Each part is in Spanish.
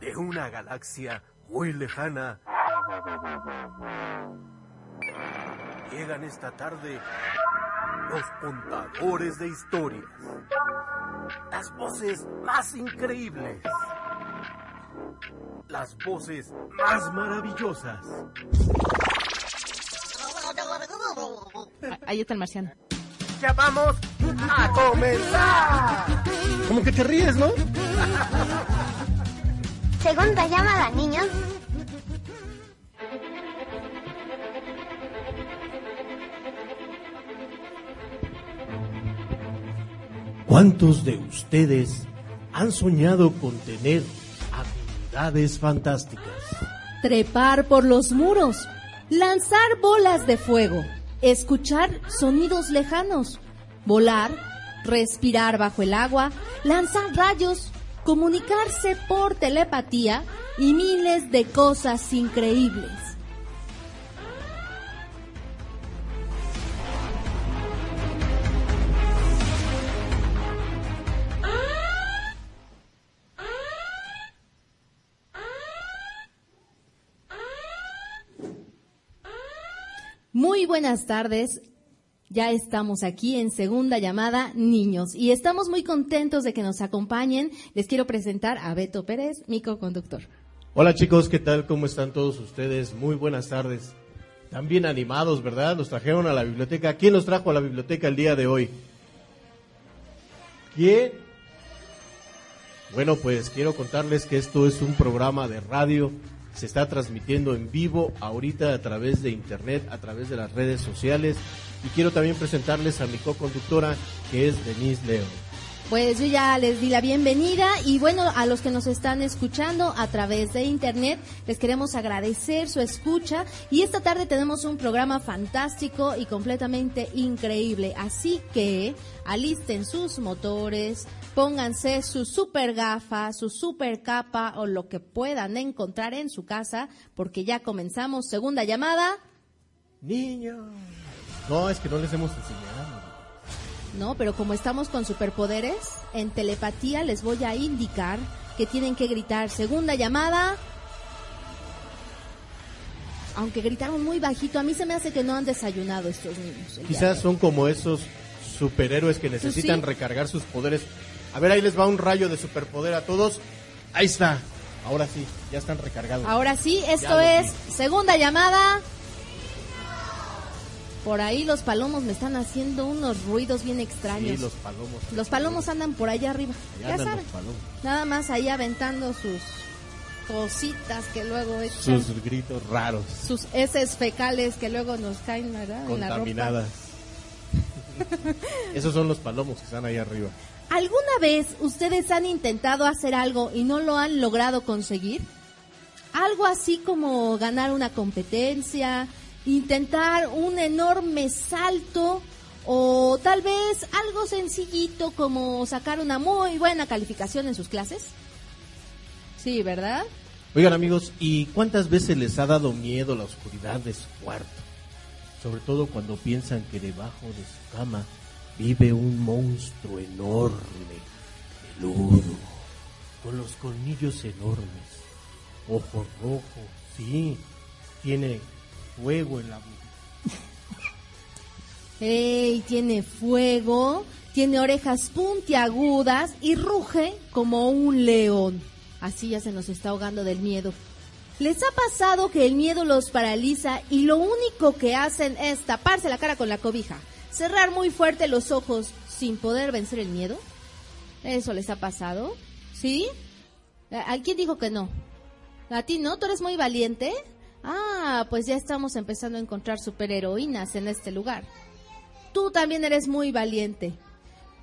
De una galaxia muy lejana. Llegan esta tarde los contadores de historias. Las voces más increíbles. Las voces más maravillosas. Ahí está el marciano. Ya vamos a comenzar. Como que te ríes, ¿no? Segunda llamada, niños. ¿Cuántos de ustedes han soñado con tener fantásticas? Trepar por los muros, lanzar bolas de fuego, escuchar sonidos lejanos, volar, respirar bajo el agua, lanzar rayos, comunicarse por telepatía. Y miles de cosas increíbles. Buenas tardes. Ya estamos aquí en segunda llamada, niños, y estamos muy contentos de que nos acompañen. Les quiero presentar a Beto Pérez, mi co-conductor. Hola chicos, ¿qué tal? ¿Cómo están todos ustedes? Muy buenas tardes. Están bien animados, ¿verdad? Los trajeron a la biblioteca. ¿Quién los trajo a la biblioteca el día de hoy? ¿Quién? Bueno, pues quiero contarles que esto es un programa de radio. Se está transmitiendo en vivo ahorita a través de internet, a través de las redes sociales. Y quiero también presentarles a mi co-conductora, que es Denise Leo. Pues yo ya les di la bienvenida y bueno, a los que nos están escuchando a través de internet, les queremos agradecer su escucha y esta tarde tenemos un programa fantástico y completamente increíble. Así que alisten sus motores, pónganse su super gafa, su super capa o lo que puedan encontrar en su casa porque ya comenzamos segunda llamada. Niños. No, es que no les hemos enseñado. No, pero como estamos con superpoderes, en telepatía les voy a indicar que tienen que gritar segunda llamada. Aunque gritaron muy bajito, a mí se me hace que no han desayunado estos niños. Quizás son como esos superhéroes que necesitan sí? recargar sus poderes. A ver, ahí les va un rayo de superpoder a todos. Ahí está. Ahora sí, ya están recargados. Ahora sí, esto es vi. segunda llamada. Por ahí los palomos me están haciendo unos ruidos bien extraños. Sí, los palomos. Los palomos andan por allá arriba. Allá ya saben. Nada más ahí aventando sus cositas que luego echan. Sus gritos raros, sus heces fecales que luego nos caen ¿verdad? en la ropa. contaminadas. Esos son los palomos que están ahí arriba. ¿Alguna vez ustedes han intentado hacer algo y no lo han logrado conseguir? Algo así como ganar una competencia, intentar un enorme salto o tal vez algo sencillito como sacar una muy buena calificación en sus clases. Sí, ¿verdad? Oigan amigos, ¿y cuántas veces les ha dado miedo la oscuridad de su cuarto? Sobre todo cuando piensan que debajo de su cama vive un monstruo enorme, peludo, con los colmillos enormes, ojos rojos, sí, tiene fuego en la boca. ¡Ey! Tiene fuego, tiene orejas puntiagudas y ruge como un león. Así ya se nos está ahogando del miedo. ¿Les ha pasado que el miedo los paraliza y lo único que hacen es taparse la cara con la cobija, cerrar muy fuerte los ojos sin poder vencer el miedo? ¿Eso les ha pasado? ¿Sí? ¿A a quién dijo que no? ¿A ti no? ¿Tú eres muy valiente? Ah, pues ya estamos empezando a encontrar superheroínas en este lugar. Tú también eres muy valiente.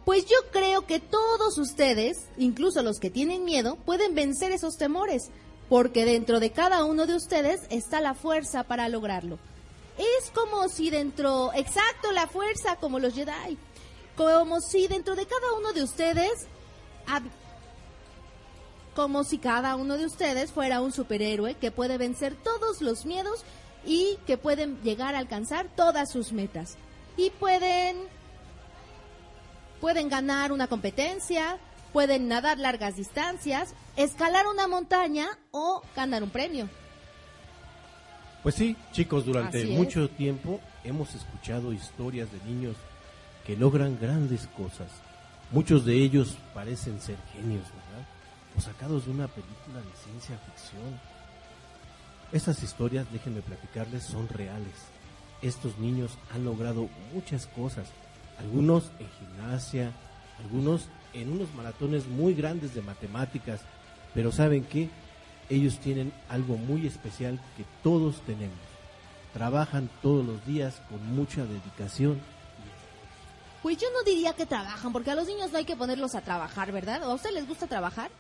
Pues yo creo que todos ustedes, incluso los que tienen miedo, pueden vencer esos temores, porque dentro de cada uno de ustedes está la fuerza para lograrlo. Es como si dentro, exacto, la fuerza, como los Jedi, como si dentro de cada uno de ustedes como si cada uno de ustedes fuera un superhéroe que puede vencer todos los miedos y que pueden llegar a alcanzar todas sus metas. Y pueden pueden ganar una competencia, pueden nadar largas distancias, escalar una montaña o ganar un premio. Pues sí, chicos, durante Así es. mucho tiempo hemos escuchado historias de niños que logran grandes cosas. Muchos de ellos parecen ser genios, ¿verdad? O sacados de una película de ciencia ficción. Estas historias, déjenme platicarles, son reales. Estos niños han logrado muchas cosas, algunos en gimnasia, algunos en unos maratones muy grandes de matemáticas, pero ¿saben qué? Ellos tienen algo muy especial que todos tenemos. Trabajan todos los días con mucha dedicación. Pues yo no diría que trabajan, porque a los niños no hay que ponerlos a trabajar, ¿verdad? ¿O a usted les gusta trabajar?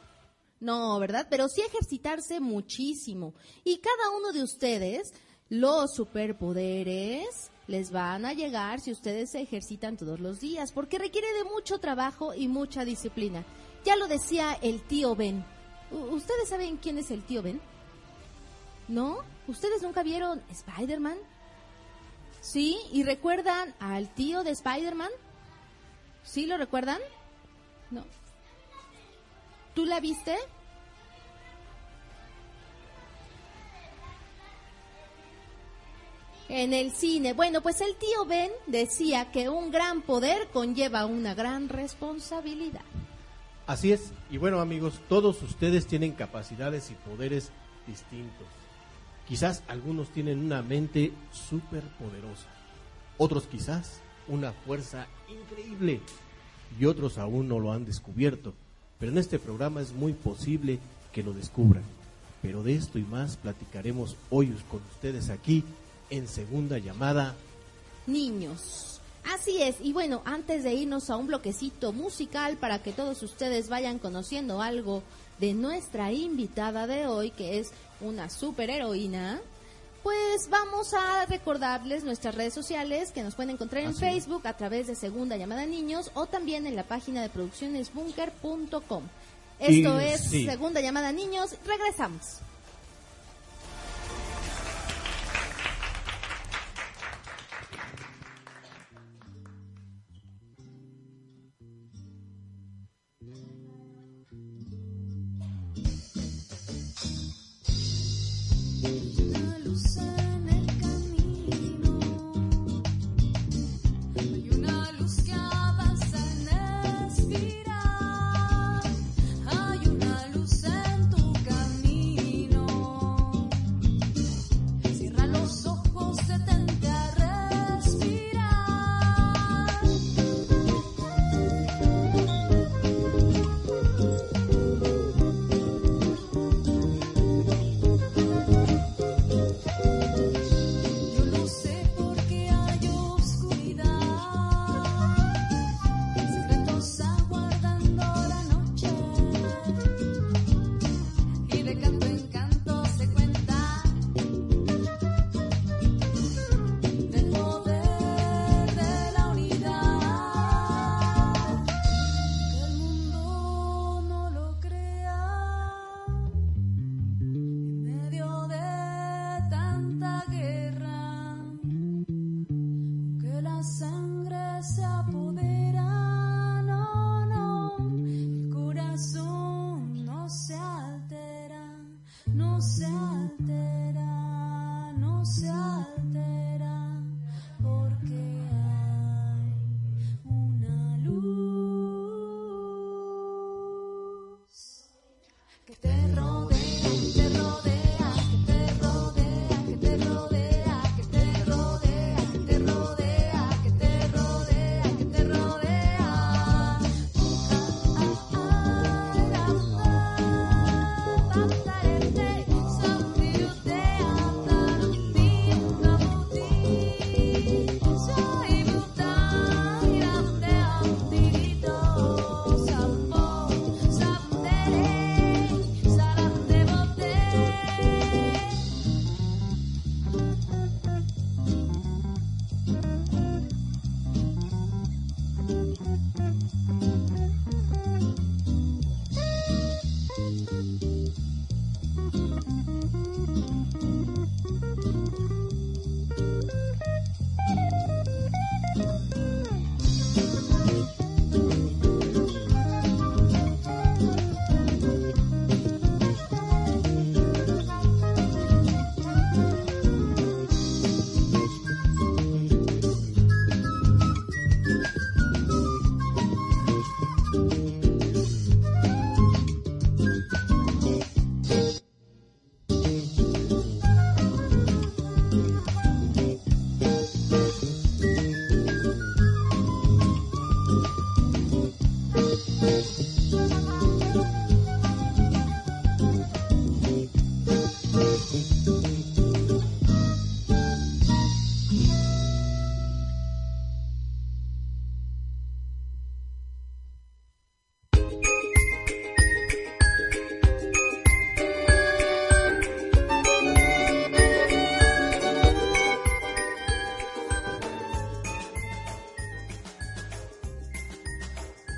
No, ¿verdad? Pero sí ejercitarse muchísimo. Y cada uno de ustedes, los superpoderes, les van a llegar si ustedes se ejercitan todos los días, porque requiere de mucho trabajo y mucha disciplina. Ya lo decía el tío Ben. ¿Ustedes saben quién es el tío Ben? ¿No? ¿Ustedes nunca vieron Spider-Man? ¿Sí? ¿Y recuerdan al tío de Spider-Man? ¿Sí lo recuerdan? No. ¿Tú la viste? En el cine. Bueno, pues el tío Ben decía que un gran poder conlleva una gran responsabilidad. Así es, y bueno amigos, todos ustedes tienen capacidades y poderes distintos. Quizás algunos tienen una mente súper poderosa, otros quizás una fuerza increíble y otros aún no lo han descubierto. Pero en este programa es muy posible que lo descubran. Pero de esto y más platicaremos hoy con ustedes aquí en segunda llamada. niños. Así es, y bueno, antes de irnos a un bloquecito musical para que todos ustedes vayan conociendo algo de nuestra invitada de hoy, que es una superheroína, pues vamos a recordarles nuestras redes sociales que nos pueden encontrar en Así. Facebook a través de Segunda Llamada Niños o también en la página de produccionesbunker.com. Esto Y es sí. Segunda Llamada Niños, regresamos.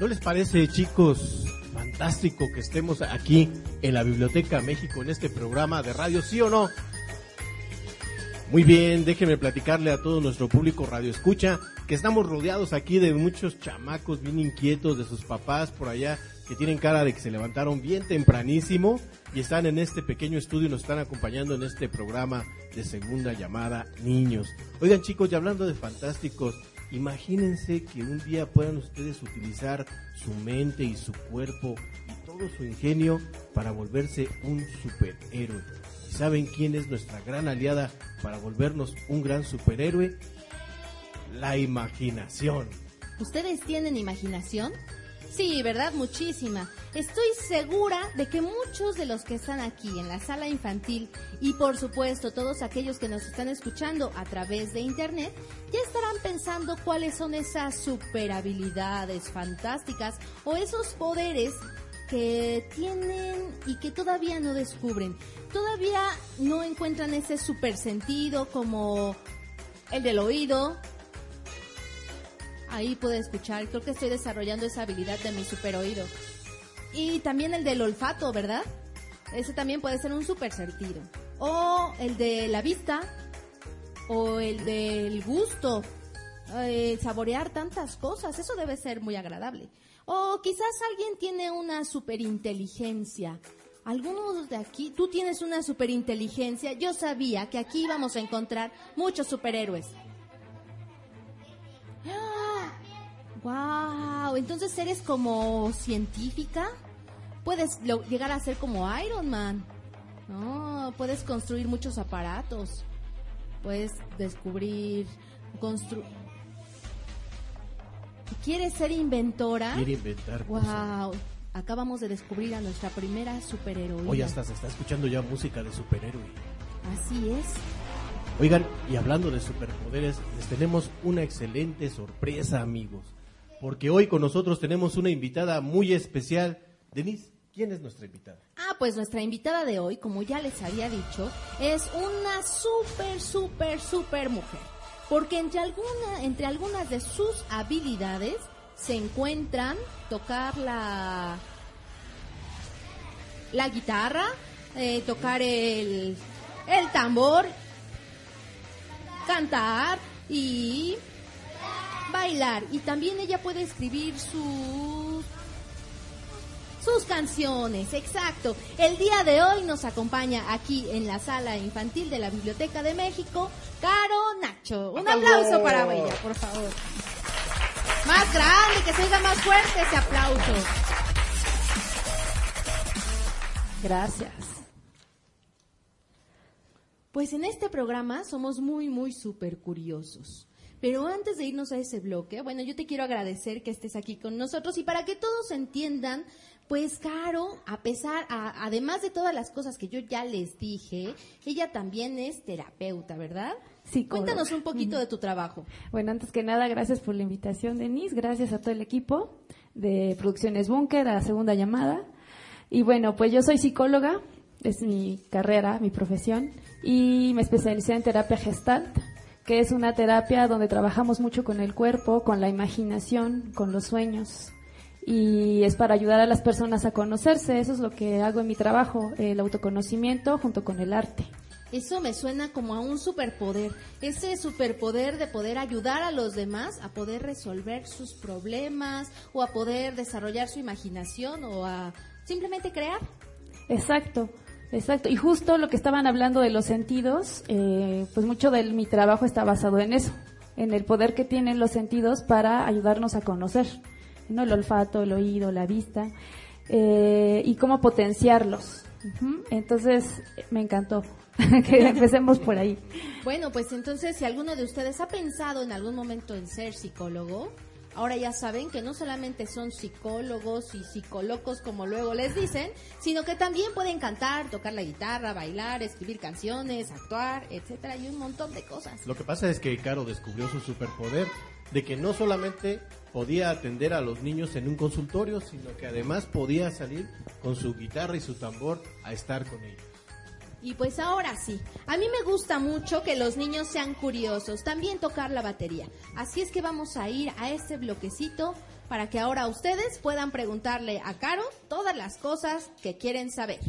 ¿No les parece, chicos, fantástico que estemos aquí en la Biblioteca México en este programa de radio, sí o no? Muy bien, déjenme platicarle a todo nuestro público radio escucha que estamos rodeados aquí de muchos chamacos bien inquietos de sus papás por allá que tienen cara de que se levantaron bien tempranísimo y están en este pequeño estudio y nos están acompañando en este programa de segunda llamada Niños. Oigan chicos, y hablando de fantásticos, imagínense que un día puedan ustedes utilizar su mente y su cuerpo y todo su ingenio para volverse un superhéroe. ¿Y saben quién es nuestra gran aliada para volvernos un gran superhéroe? La imaginación. ¿Ustedes tienen imaginación? Sí, ¿verdad? Muchísima. Estoy segura de que muchos de los que están aquí en la sala infantil y por supuesto todos aquellos que nos están escuchando a través de internet ya estarán pensando cuáles son esas super habilidades fantásticas o esos poderes que tienen y que todavía no descubren. Todavía no encuentran ese super sentido como el del oído, ahí pude escuchar. Creo que estoy desarrollando esa habilidad de mi super oído. Y también el del olfato, ¿verdad? Ese también puede ser un super sentido. O el de la vista. O el del gusto. Eh, saborear tantas cosas. Eso debe ser muy agradable. O quizás alguien tiene una super inteligencia. Algunos de aquí, tú tienes una super inteligencia. Yo sabía que aquí íbamos a encontrar muchos superhéroes. Wow, entonces eres como científica. Puedes lo- llegar a ser como Iron Man. No, puedes construir muchos aparatos. Puedes descubrir, construir. ¿Quieres ser inventora? Quiere inventar cosas. Wow, acabamos de descubrir a nuestra primera superheroína. Hoy hasta se está escuchando ya música de superhéroe. Así es. Oigan, y hablando de superpoderes, les tenemos una excelente sorpresa, amigos. Porque hoy con nosotros tenemos una invitada muy especial. Denise, ¿quién es nuestra invitada? Ah, pues nuestra invitada de hoy, como ya les había dicho, es una súper, súper, súper mujer. Porque entre, alguna, entre algunas de sus habilidades se encuentran tocar la, la guitarra, eh, tocar el, el tambor, cantar y bailar. Y también ella puede escribir sus sus canciones, exacto. El día de hoy nos acompaña aquí en la sala infantil de la Biblioteca de México, Caro Nacho. Un aplauso para ella, por favor. Más grande, que se oiga más fuerte ese aplauso. Gracias. Pues en este programa somos muy, muy súper curiosos. Pero antes de irnos a ese bloque, bueno, yo te quiero agradecer que estés aquí con nosotros y para que todos entiendan, pues Caro, a pesar, a- además de todas las cosas que yo ya les dije, ella también es terapeuta, ¿verdad? Sí, Cuéntanos un poquito de tu trabajo. Bueno, antes que nada, gracias por la invitación, Denise. Gracias a todo el equipo de Producciones Búnker, a la segunda llamada. Y bueno, pues yo soy psicóloga, es mi carrera, mi profesión, y me especialicé en terapia gestalt, que es una terapia donde trabajamos mucho con el cuerpo, con la imaginación, con los sueños. y es para ayudar a las personas a conocerse. Eso es lo que hago en mi trabajo, el autoconocimiento junto con el arte. Eso me suena como a un superpoder. Ese superpoder de poder ayudar a los demás a poder resolver sus problemas o a poder desarrollar su imaginación o a simplemente crear. Exacto, exacto. Y justo lo que estaban hablando de los sentidos, eh, pues mucho de mi trabajo está basado en eso, en el poder que tienen los sentidos para ayudarnos a conocer, ¿no? El olfato, el oído, la vista, eh, y cómo potenciarlos. Entonces, me encantó que empecemos por ahí. Bueno, pues entonces si alguno de ustedes ha pensado en algún momento en ser psicólogo, ahora ya saben que no solamente son psicólogos y psicólogos como luego les dicen, sino que también pueden cantar, tocar la guitarra, bailar, escribir canciones, actuar, etcétera, y un montón de cosas. Lo que pasa es que Caro descubrió su superpoder de que no solamente podía atender a los niños en un consultorio, sino que además podía salir con su guitarra y su tambor a estar con ellos. Y pues ahora sí, a mí me gusta mucho que los niños sean curiosos, también tocar la batería. Así es que vamos a ir a este bloquecito para que ahora ustedes puedan preguntarle a Caro todas las cosas que quieren saber.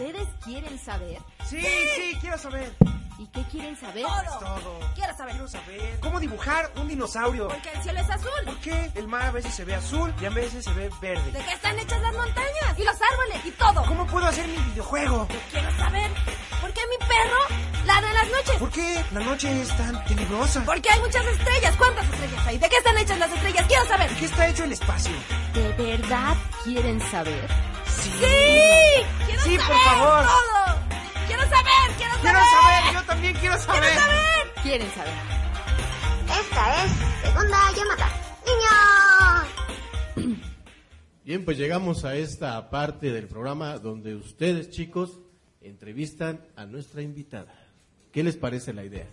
¿Ustedes quieren saber? Sí, sí, quiero saber. ¿Y qué quieren saber? Todo. Quiero saber. Quiero saber cómo dibujar un dinosaurio. Porque el cielo es azul. ¿Por qué el mar a veces se ve azul y a veces se ve ¿De verde? qué están hechas las montañas? Y los árboles y todo. ¿Cómo puedo hacer mi videojuego? Quiero saber por qué mi perro ladra en las noches. ¿Por qué la noche es tan tenebrosa? Porque hay muchas estrellas. ¿Cuántas estrellas hay? ¿De qué están hechas las estrellas? Quiero saber. ¿De qué está hecho el espacio? ¿De verdad quieren saber? Sí. ¡Sí! ¡Quiero Sí, saber por favor. todo! ¡Quiero saber! ¡Quiero saber! Quiero saber, yo también quiero saber. ¡Quiero saber! ¿Quieren saber? Esta es segunda llamada. ¡Niños! Bien, pues llegamos a esta parte del programa donde ustedes, chicos, entrevistan a nuestra invitada. ¿Qué les parece la idea?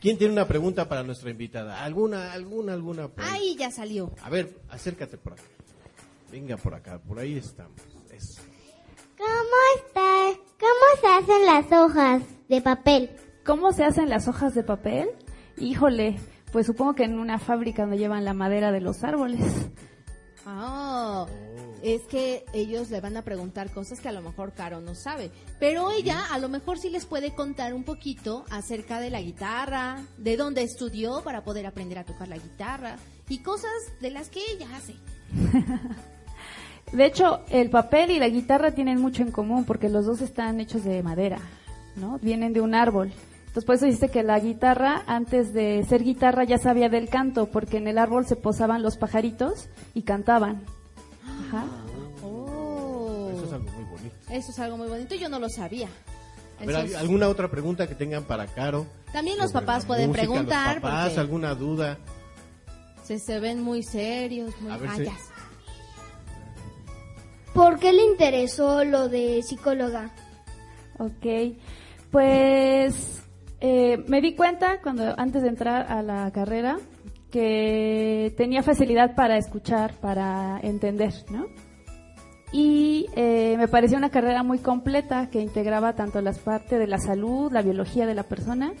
¿Quién tiene una pregunta para nuestra invitada? ¿Alguna, alguna, alguna? ahí? Ahí ya salió. A ver, acércate por acá. Venga por acá, por ahí estamos. ¿Cómo estás? ¿Cómo se hacen las hojas de papel? ¿Cómo se hacen las hojas de papel? Híjole, pues supongo que en una fábrica donde llevan la madera de los árboles. Ah, es que ellos le van a preguntar cosas que a lo mejor Caro no sabe. Pero ella a lo mejor sí les puede contar un poquito acerca de la guitarra, de dónde estudió para poder aprender a tocar la guitarra y cosas de las que ella hace. De hecho, el papel y la guitarra tienen mucho en común porque los dos están hechos de madera, ¿no? Vienen de un árbol. Entonces, por eso dice que la guitarra, antes de ser guitarra, ya sabía del canto, porque en el árbol se posaban los pajaritos y cantaban. Ajá. Oh, Eso es algo muy bonito. eso es algo muy bonito. Yo no lo sabía. A ver, Eso ¿al- es- ¿alguna otra pregunta que tengan para Caro? También los papás pueden música, preguntar Los papás, porque ¿alguna duda? se, se ven muy serios, muy A ver Ah. ¿Por qué le interesó lo de psicóloga? Ok, pues eh, me di cuenta cuando antes de entrar a la carrera que tenía facilidad para escuchar, para entender, ¿no? Y eh, me pareció una carrera muy completa que integraba tanto las partes de la salud, la biología de la persona,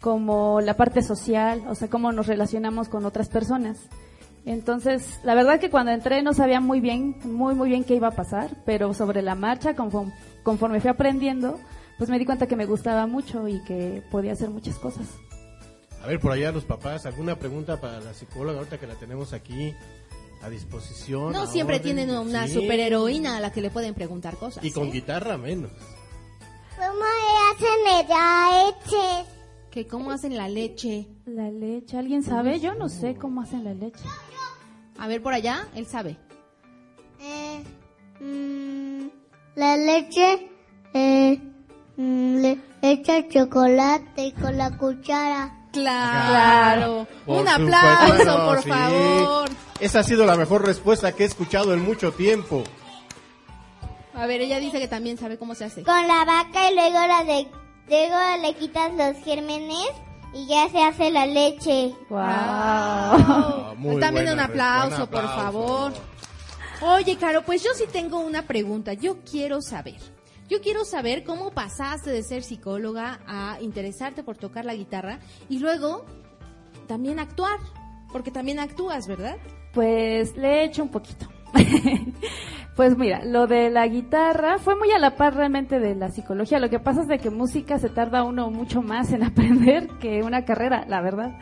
como la parte social, o sea, cómo nos relacionamos con otras personas. Entonces, la verdad que cuando entré no sabía muy bien, muy, muy bien qué iba a pasar, pero sobre la marcha, conforme, conforme fui aprendiendo, pues me di cuenta que me gustaba mucho y que podía hacer muchas cosas. A ver, por allá los papás, ¿alguna pregunta para la psicóloga ahorita que la tenemos aquí a disposición? No a siempre orden? tienen una Sí. superheroína a la que le pueden preguntar cosas. Y con ¿eh? guitarra menos. ¿Cómo hacen ella leche? Que cómo hacen la leche. La leche, ¿alguien sabe? Yo no sé cómo hacen la leche. A ver por allá, él sabe. Eh, mm, la leche eh, mm, le echa chocolate con la cuchara. Claro. Por Un supuesto, aplauso, por sí. favor. Esa ha sido la mejor respuesta que he escuchado en mucho tiempo. A ver, ella dice que también sabe cómo se hace. Con la vaca y luego la de luego le quitas los gérmenes y ya se hace la leche. ¡Wow! Ah, también buena un aplauso, por aplauso. favor. Oye, Caro, pues yo sí tengo una pregunta. Yo quiero saber. Yo quiero saber cómo pasaste de ser psicóloga a interesarte por tocar la guitarra y luego también actuar, porque también actúas, ¿verdad? Pues le he hecho un poquito. pues mira, lo de la guitarra fue muy a la par realmente de la psicología. Lo que pasa es de que música se tarda uno mucho más en aprender que una carrera, la verdad.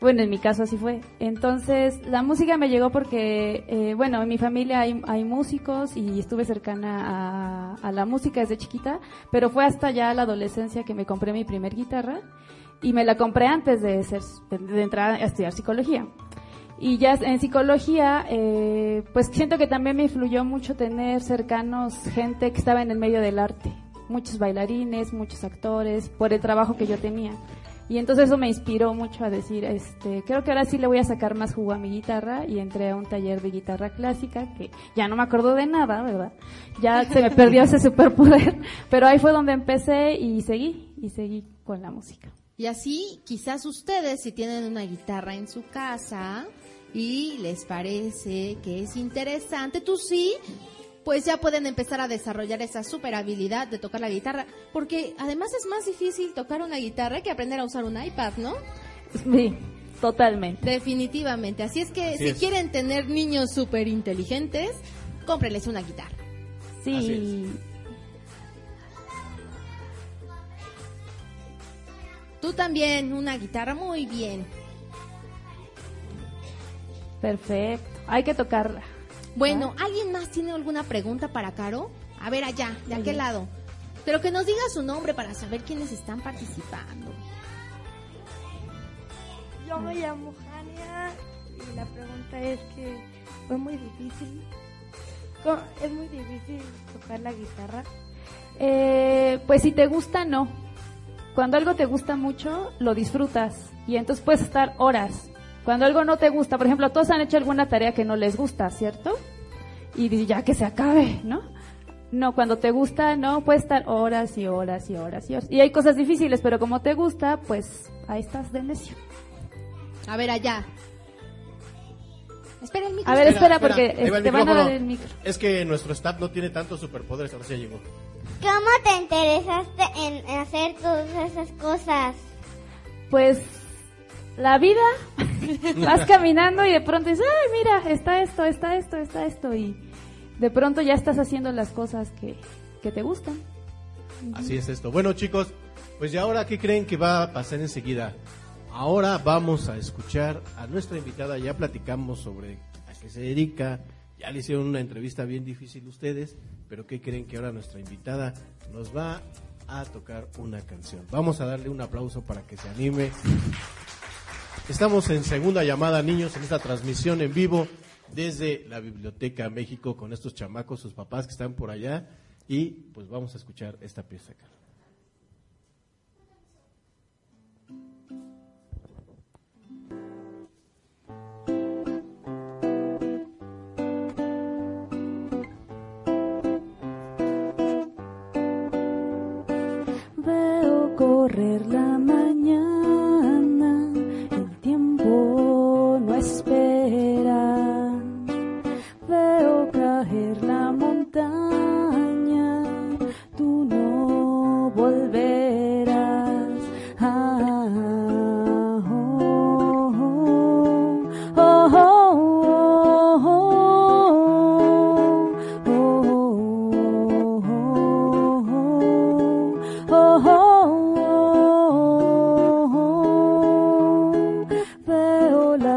Bueno, en mi caso así fue. Entonces, la música me llegó porque, eh, bueno, en mi familia hay, hay músicos y estuve cercana a, a la música desde chiquita, pero fue hasta ya la adolescencia que me compré mi primer guitarra y me la compré antes de, ser, de entrar a estudiar psicología. Y ya en psicología, eh, pues siento que también me influyó mucho tener cercanos gente que estaba en el medio del arte. Muchos bailarines, muchos actores, por el trabajo que yo tenía. Y entonces eso me inspiró mucho a decir, este, creo que ahora sí le voy a sacar más jugo a mi guitarra y entré a un taller de guitarra clásica que ya no me acuerdo de nada, ¿verdad? Ya se me perdió ese superpoder, pero ahí fue donde empecé y seguí, y seguí con la música. Y así, quizás ustedes, si tienen una guitarra en su casa y les parece que es interesante, tú sí, pues ya pueden empezar a desarrollar esa super habilidad de tocar la guitarra, porque además es más difícil tocar una guitarra que aprender a usar un iPad, ¿no? Sí, totalmente. Definitivamente. Así es que Así si es. quieren tener niños súper inteligentes, cómprenles una guitarra. Sí. Así Tú también, una guitarra, muy bien. Perfecto. Hay que tocarla. Bueno, ¿alguien más tiene alguna pregunta para Caro? A ver, allá, de aquel lado. Pero que nos diga su nombre para saber quiénes están participando. Yo me llamo Jania y la pregunta es que fue muy difícil. ¿Cómo- Es muy difícil tocar la guitarra. Eh, pues si te gusta, no. Cuando algo te gusta mucho, lo disfrutas y entonces puedes estar horas. Cuando algo no te gusta, por ejemplo, todos han hecho alguna tarea que no les gusta, ¿cierto? Y ya que se acabe, ¿no? No, cuando te gusta, no, puedes estar horas y horas y horas y horas. Y hay cosas difíciles, pero como te gusta, pues ahí estás de necio. A ver, allá. Espera el micro. A ver, espera, porque ahí va el te van a dar el micro. Es que nuestro staff no tiene tantos superpoderes, ahora sí ya llegó. ¿Cómo te interesaste en hacer todas esas cosas? Pues la vida, vas caminando y de pronto dices, ay, mira, está esto, está esto, está esto, y de pronto ya estás haciendo las cosas que, que te gustan. Así es esto. Bueno, chicos, pues ya ahora, ¿qué creen que va a pasar enseguida? Ahora vamos a escuchar a nuestra invitada. Ya platicamos sobre a qué se dedica. Ya le hicieron una entrevista bien difícil ustedes. Pero ¿qué creen que ahora nuestra invitada nos va a tocar una canción? Vamos a darle un aplauso para que se anime. Estamos en segunda llamada, niños, en esta transmisión en vivo desde la Biblioteca México con estos chamacos, sus papás que están por allá. Y pues vamos a escuchar esta pieza acá. Veo correr la mañana,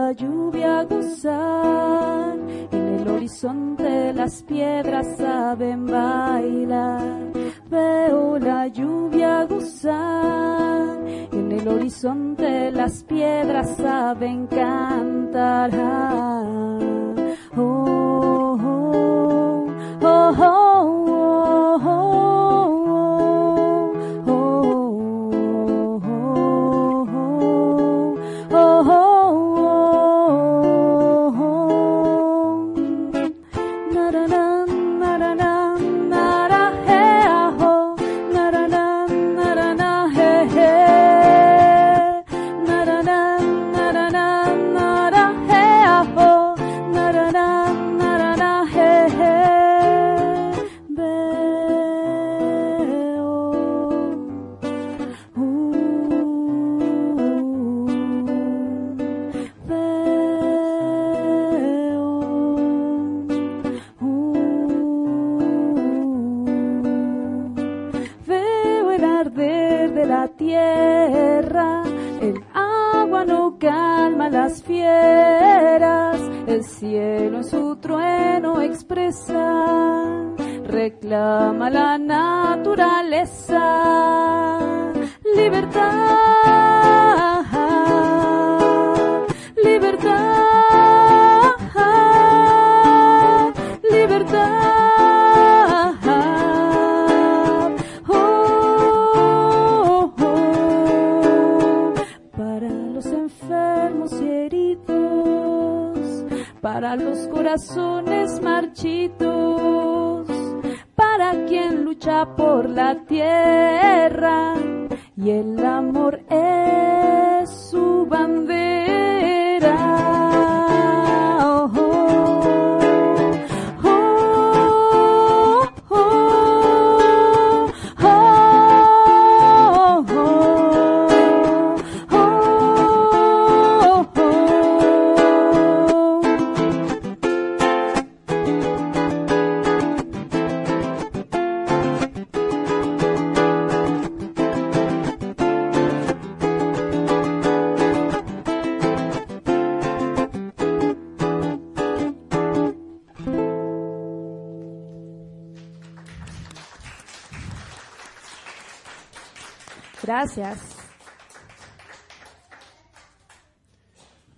la lluvia gozar en el horizonte las piedras saben bailar. Veo la lluvia gozar en el horizonte las piedras saben cantar. Para quien lucha por la tierra y el amor es su bandera.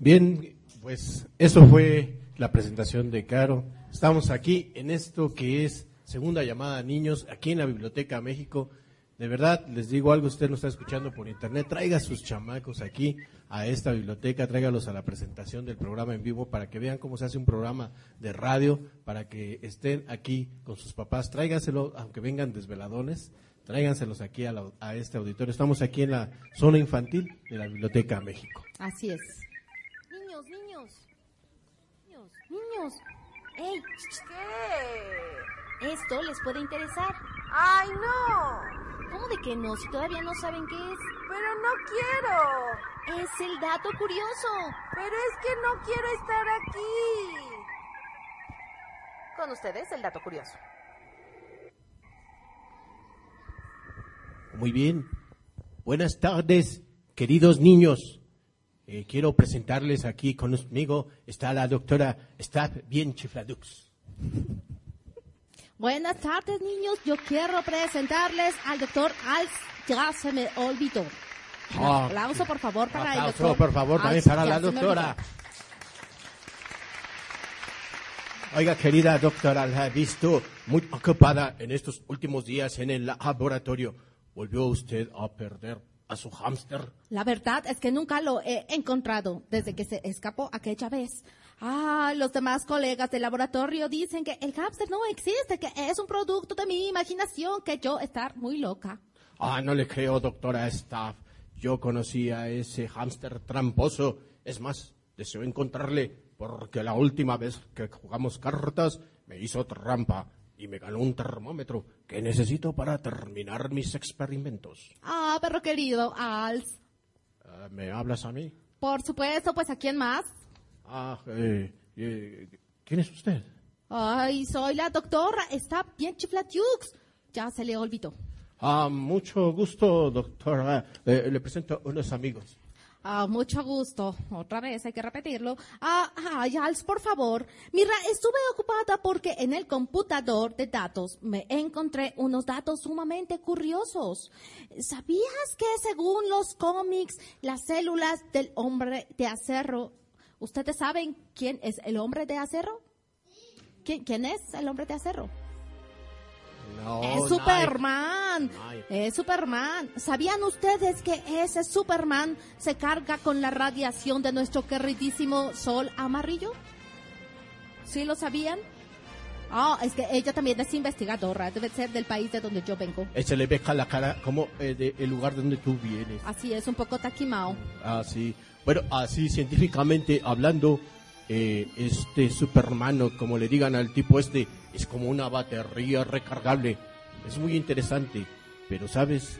Bien, pues eso fue la presentación de Caro. Estamos aquí en esto que es segunda llamada a niños, aquí en la Biblioteca México. De verdad, les digo algo, usted nos está escuchando por internet, traiga sus chamacos aquí a esta biblioteca, tráigalos a la presentación del programa en vivo para que vean cómo se hace un programa de radio, para que estén aquí con sus papás, tráiganselo, aunque vengan desveladones, tráiganselos aquí a, la- a este auditorio. Estamos aquí en la zona infantil de la Biblioteca México. Así es. Niños, niños. Niños, niños. ¡Ey! ¿Qué? Esto les puede interesar. ¡Ay, no! ¿Cómo de que no? Si todavía no saben qué es. Pero no quiero. Es el dato curioso. Pero es que no quiero estar aquí. Con ustedes, el dato curioso. Muy bien. Buenas tardes, queridos niños. Eh, quiero presentarles aquí conmigo. Está la doctora Stab Bien Chifladux. Buenas tardes, niños. Yo quiero presentarles al doctor Als. Ya se me olvidó. Un Ah, aplauso, por favor, para el Aplauso, doctor. por favor, también para la doctora. Oiga, querida doctora, la he visto muy ocupada en estos últimos días en el laboratorio. ¿Volvió usted a perder a su hámster? La verdad es que nunca lo he encontrado desde que se escapó aquella vez. Ah, los demás colegas del laboratorio dicen que el hámster no existe, que es un producto de mi imaginación, que yo estar muy loca. Ah, no le creo, doctora Staff. Yo conocí a ese hámster tramposo. Es más, deseo encontrarle porque la última vez que jugamos cartas me hizo trampa y me ganó un termómetro que necesito para terminar mis experimentos. Ah, perro querido, Als. Ah, ¿Me hablas a mí? Por supuesto, pues ¿a quién más? Ah, eh, eh, ¿quién es usted? Ay, soy la doctora, está bien chiflatiux. Ya se le olvidó. Ah, mucho gusto, doctora. Eh, le presento a unos amigos. Ah, mucho gusto. Otra vez hay que repetirlo. Ah, ay, Als, por favor. Mira, estuve ocupada porque en el computador de datos me encontré unos datos sumamente curiosos. ¿Sabías que según los cómics, las células del hombre de acero, ¿ustedes saben quién es el hombre de acero? ¿Quién, quién es el hombre de acero? No, es. Superman. Nadie. Es Superman. ¿Sabían ustedes que ese Superman se carga con la radiación de nuestro queridísimo sol amarillo? ¿Sí lo sabían? Ah, es que ella también es investigadora. Debe ser del país de donde yo vengo. Se le ve la cara como eh, de- el lugar de donde tú vienes. Así es, un poco taquimao. Así. Bueno, así científicamente hablando, eh, este Superman, o como le digan al tipo este, es como una batería recargable. Es muy interesante, pero sabes,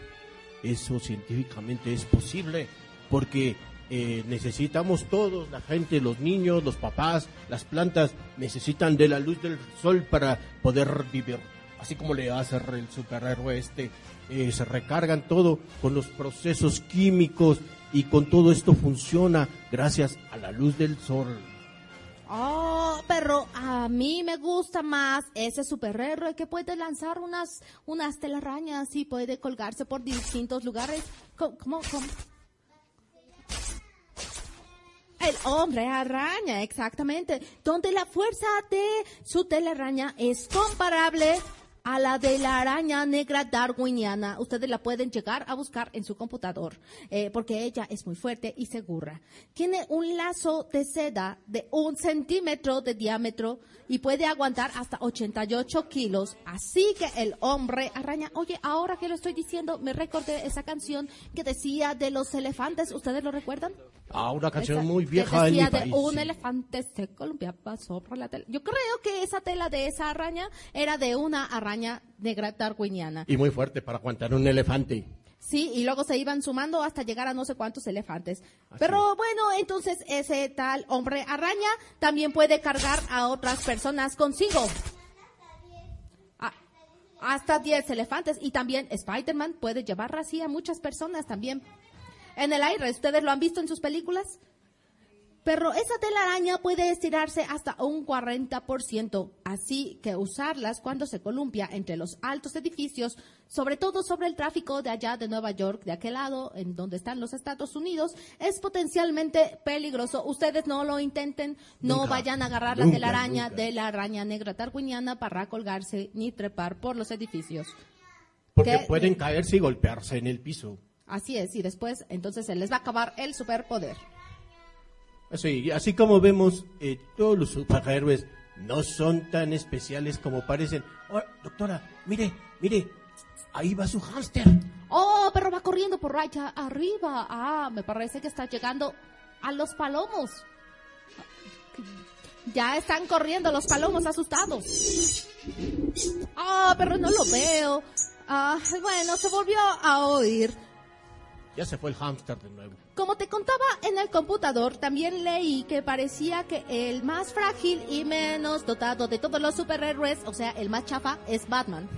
eso científicamente es posible porque eh, necesitamos todos, la gente, los niños, los papás, las plantas, necesitan de la luz del sol para poder vivir. Así como le hace el superhéroe este, eh, se recargan todo con los procesos químicos y con todo esto funciona gracias a la luz del sol. Oh, pero a mí me gusta más ese superhéroe que puede lanzar unas, unas telarañas y puede colgarse por distintos lugares. ¿Cómo? El hombre araña, exactamente. Donde la fuerza de su telaraña es comparable a la de la araña negra darwiniana. Ustedes la pueden llegar a buscar en su computador, eh, porque ella es muy fuerte y segura. Tiene un lazo de seda de un centímetro de diámetro y puede aguantar hasta 88 kilos. Así que el hombre araña, oye, ahora que lo estoy diciendo, me recordé esa canción que decía de los elefantes. ¿Ustedes lo recuerdan? Ah, una canción Esa- muy que vieja en mi decía de país. un sí. elefante se columpiaba sobre la tela. Yo creo que esa tela de esa araña era de una araña negra darwiniana. Y muy fuerte para aguantar un elefante. Sí, y luego se iban sumando hasta llegar a no sé cuántos elefantes. Pero bueno, entonces ese tal hombre araña también puede cargar a otras personas consigo. A- hasta 10 elefantes. Y también Spider-Man puede llevar así a muchas personas también. En el aire, ¿ustedes lo han visto en sus películas? Pero esa telaraña puede estirarse hasta un 40%, así que usarlas cuando se columpia entre los altos edificios, sobre todo sobre el tráfico de allá de Nueva York, de aquel lado, en donde están los Estados Unidos, es potencialmente peligroso. Ustedes no lo intenten, no Nunca, vayan a agarrar la telaraña nunca. de la araña negra darwiniana para colgarse ni trepar por los edificios. Porque ¿Qué? pueden caerse y golpearse en el piso. Así es, y después entonces se les va a acabar el superpoder. Así, así como vemos, eh, todos los superhéroes no son tan especiales como parecen. Oh, doctora, mire, mire, ahí va su hámster. Oh, pero va corriendo por allá arriba. Ah, me parece que está llegando a los palomos. Ya están corriendo los palomos asustados. Ah, pero no lo veo. Ah, bueno, se volvió a oír. Ya se fue el hámster de nuevo. Como te contaba en el computador, también leí que parecía que el más frágil y menos dotado de todos los superhéroes, o sea, el más chafa, es Batman.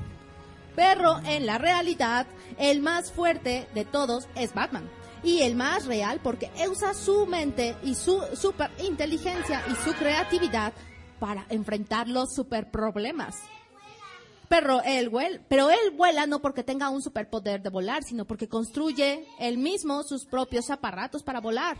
Pero en la realidad, el más fuerte de todos es Batman. Y el más real porque usa su mente y su super inteligencia y su creatividad para enfrentar los super problemas. Pero él, vuel- pero él vuela no porque tenga un superpoder de volar, sino porque construye él mismo sus propios aparatos para volar.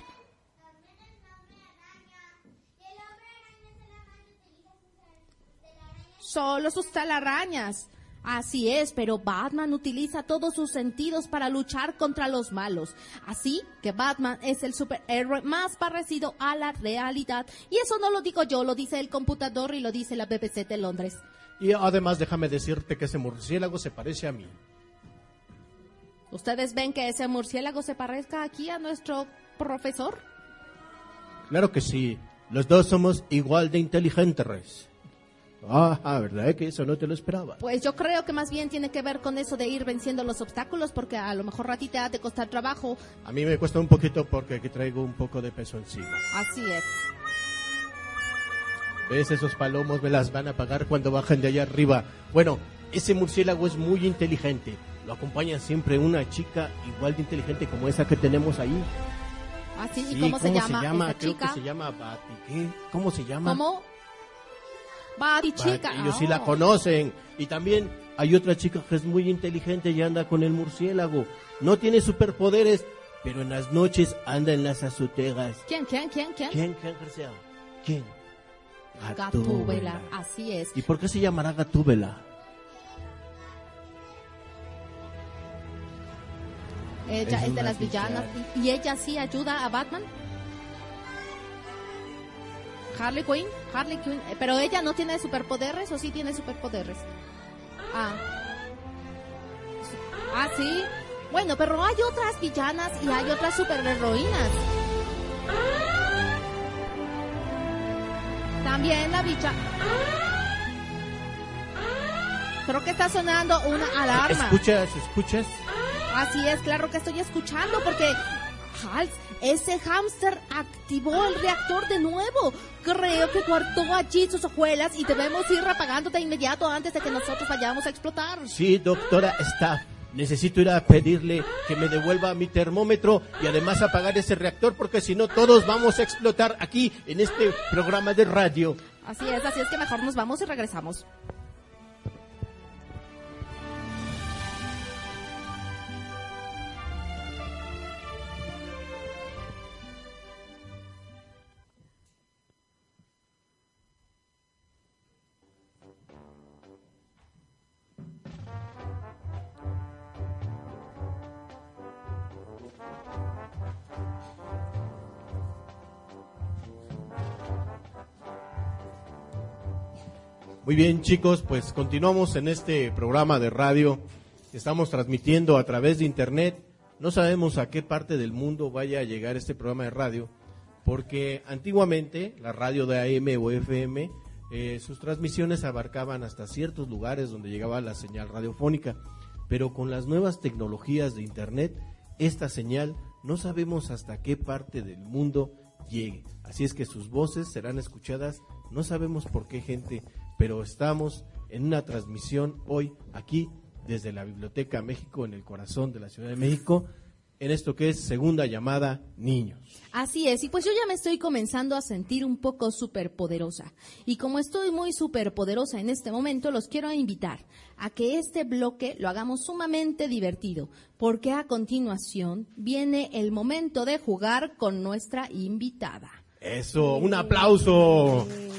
Solo sus telarañas. Así es, pero Batman utiliza todos sus sentidos para luchar contra los malos. Así que Batman es el superhéroe más parecido a la realidad. Y eso no lo digo yo, lo dice el computador y lo dice la BBC de Londres. Y además déjame decirte que ese murciélago se parece a mí. ¿Ustedes ven que ese murciélago se parezca aquí a nuestro profesor? Claro que sí, los dos somos igual de inteligentes. Ah, ¿verdad que eso no te lo esperaba? Pues yo creo que más bien tiene que ver con eso de ir venciendo los obstáculos, porque a lo mejor a ti te ha de costar trabajo. A mí me cuesta un poquito porque aquí traigo un poco de peso encima. Así es. ¿Ves? Esos palomos me las van a pagar cuando bajen de allá arriba. Bueno, ese murciélago es muy inteligente. Lo acompaña siempre una chica igual de inteligente como esa que tenemos ahí. Así, ¿y Sí, cómo, se llama, Creo chica? que se llama Bati. ¿Qué? ¿Cómo se llama? ¿Cómo? Bati chica. Ellos sí la Oh. conocen. Y también hay otra chica que es muy inteligente y anda con el murciélago. No tiene superpoderes, pero en las noches anda en las azoteas. ¿Quién, quién, quién, quién? ¿Quién? ¿Quién? ¿Quién? Gatúbela, así es. ¿Y por qué se llamará Gatúbela? Ella Es es, de las villanas. ¿Y, y ella sí ayuda a Batman? Harley Quinn, Harley Quinn. eh, Pero ella no tiene superpoderes o sí tiene superpoderes. Ah. Ah, sí. Bueno, pero hay otras villanas y hay otras superheroínas. También la villa. Creo que está sonando una alarma. ¿Escuchas? ¿Escuchas? Así es, claro que estoy escuchando porque Hals, ese hámster activó el reactor de nuevo. Creo que guardó allí sus hojuelas y debemos ir apagando de inmediato antes de que nosotros vayamos a explotar. Sí, doctora Staff. Necesito ir a pedirle que me devuelva mi termómetro y además apagar ese reactor porque si no todos vamos a explotar aquí en este programa de radio. Así es, así es que mejor nos vamos y regresamos. Muy bien, chicos, pues continuamos en este programa de radio. Estamos transmitiendo a través de internet. No sabemos a qué parte del mundo vaya a llegar este programa de radio, porque antiguamente la radio de AM o FM, eh, sus transmisiones abarcaban hasta ciertos lugares donde llegaba la señal radiofónica, pero con las nuevas tecnologías de internet, esta señal no sabemos hasta qué parte del mundo llegue. Así es que sus voces serán escuchadas, no sabemos por qué gente, pero estamos en una transmisión hoy aquí desde la Biblioteca México en el corazón de la Ciudad de México en esto que es segunda llamada niños. Así es, y pues yo ya me estoy comenzando a sentir un poco superpoderosa. Y como estoy muy superpoderosa en este momento, los quiero invitar a que este bloque lo hagamos sumamente divertido, porque a continuación viene el momento de jugar con nuestra invitada. Eso, un aplauso. Eh,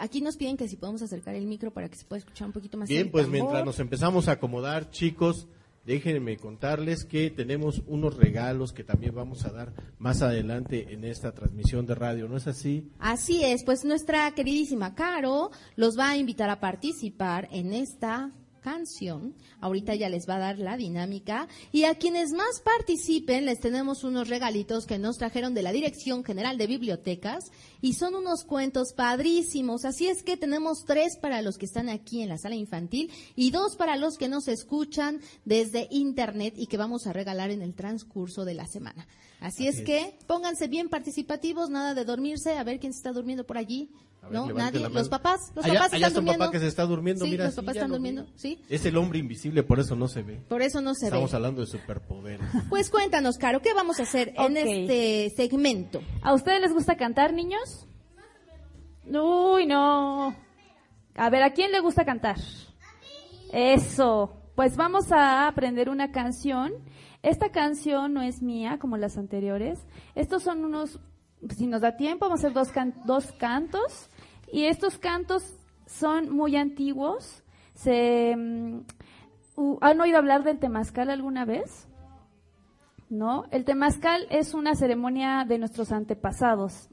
aquí nos piden que si podemos acercar el micro para que se pueda escuchar un poquito más. Bien, pues mientras nos empezamos a acomodar, chicos, déjenme contarles que tenemos unos regalos que también vamos a dar más adelante en esta transmisión de radio, ¿no es así? Así es, pues nuestra queridísima Caro los va a invitar a participar en esta canción. Ahorita ya les va a dar la dinámica. Y a quienes más participen les tenemos unos regalitos que nos trajeron de la Dirección General de Bibliotecas y son unos cuentos padrísimos. Así es que tenemos tres para los que están aquí en la sala infantil y dos para los que nos escuchan desde internet y que vamos a regalar en el transcurso de la semana. Así, es Así es. que pónganse bien participativos, nada de dormirse, a ver quién se está durmiendo por allí. Ver, no, nadie. Los papás, los Allá- papás allá están está un durmiendo. papá que se está durmiendo, Sí, mira, los sí, papás ya están durmiendo, vi. sí. Es el hombre invisible, por eso no se ve. Por eso no se Estamos ve. hablando de superpoderes. Pues cuéntanos, Caro, ¿qué vamos a hacer en este segmento? ¿A ustedes les gusta cantar, niños? Uy, no. A ver, ¿a quién le gusta cantar? Eso. Pues vamos a aprender una canción. Esta canción no es mía como las anteriores. Estos son unos, si nos da tiempo, vamos a hacer dos, dos cantos. Y estos cantos son muy antiguos. Se, uh, ¿Han oído hablar del temazcal alguna vez? ¿no? El temazcal es una ceremonia de nuestros antepasados,